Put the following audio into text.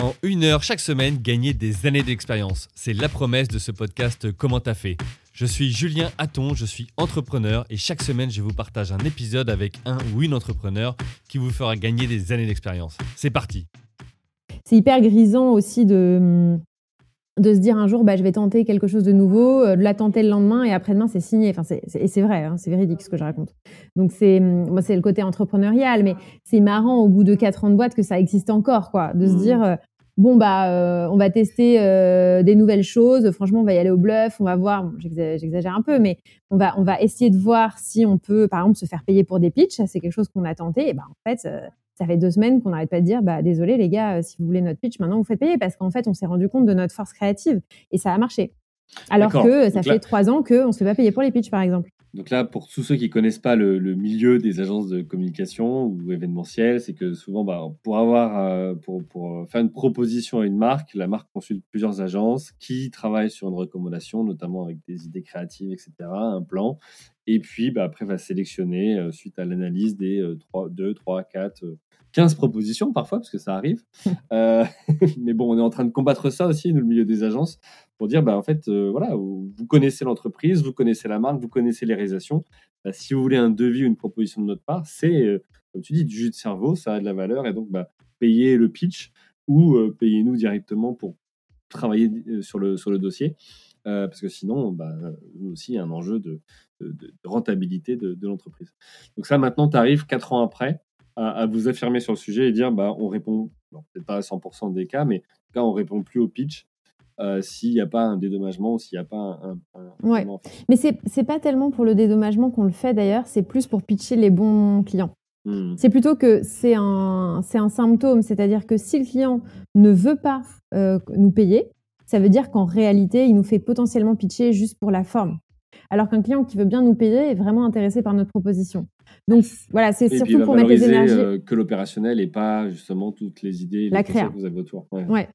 En une heure chaque semaine, gagner des années d'expérience. C'est la promesse de ce podcast Comment t'as fait Je suis Julien Hatton, je suis entrepreneur et chaque semaine, je vous partage un épisode avec un ou une entrepreneur qui vous fera gagner des années d'expérience. C'est parti C'est hyper grisant aussi de, de se dire un jour, bah, je vais tenter quelque chose de nouveau, euh, de la tenter le lendemain et après-demain, c'est signé. Enfin, c'est, et c'est vrai, hein, c'est véridique ce que je raconte. Donc, c'est, moi, c'est le côté entrepreneurial, mais c'est marrant au bout de quatre ans de boîte que ça existe encore, quoi. De se Mmh. dire, euh, bon, bah, euh, on va tester euh, des nouvelles choses. Franchement, on va y aller au bluff, on va voir. Bon, j'exagère un peu, mais on va, on va essayer de voir si on peut, par exemple, se faire payer pour des pitchs. C'est quelque chose qu'on a tenté. Et ben, en fait, euh, ça fait deux semaines qu'on n'arrête pas de dire, bah, désolé les gars, euh, si vous voulez notre pitch, maintenant vous faites payer parce qu'en fait, on s'est rendu compte de notre force créative et ça a marché. Alors que ça Donc fait là- trois ans qu'on ne se fait pas payer pour les pitchs, par exemple. Donc là, pour tous ceux qui connaissent pas le, le milieu des agences de communication ou événementielles, c'est que souvent, bah, pour avoir, euh, pour, pour faire une proposition à une marque, la marque consulte plusieurs agences qui travaillent sur une recommandation, notamment avec des idées créatives, etc., un plan. Et puis, bah, après, va sélectionner euh, suite à l'analyse des euh, 3, 2, 3, 4, euh, 15 propositions parfois, parce que ça arrive. Euh, mais bon, on est en train de combattre ça aussi, nous, le milieu des agences, pour dire, bah, en fait, euh, voilà, vous vous connaissez l'entreprise, vous connaissez la marque, vous connaissez les réalisations. Bah, si vous voulez un devis ou une proposition de notre part, c'est, comme tu dis, du jus de cerveau, ça a de la valeur, et donc, bah, payez le pitch ou payez-nous directement pour travailler sur le, sur le dossier. Euh, parce que sinon, bah, nous aussi, il y a un enjeu de, de- de rentabilité de, de l'entreprise. Donc ça, maintenant, tu arrives quatre ans après à, à vous affirmer sur le sujet et dire, bah, on répond, peut-être pas à 100% des cas, mais en tout cas, on répond plus au pitch euh, s'il n'y a pas un dédommagement ou s'il n'y a pas un... un- Ouais. Mais c'est c'est pas tellement pour le dédommagement qu'on le fait d'ailleurs, c'est plus pour pitcher les bons clients. Hmm. C'est plutôt que c'est un, un symptôme, c'est-à-dire que si le client ne veut pas euh, nous payer, ça veut dire qu'en réalité, il nous fait potentiellement pitcher juste pour la forme. Alors qu'un client qui veut bien nous payer est vraiment intéressé par notre proposition. Donc voilà, c'est surtout pour mettre les valoriser énergies. euh, que l'opérationnel et pas justement toutes les idées, les La concepts créa. que vous avez autour. Ouais. Ouais.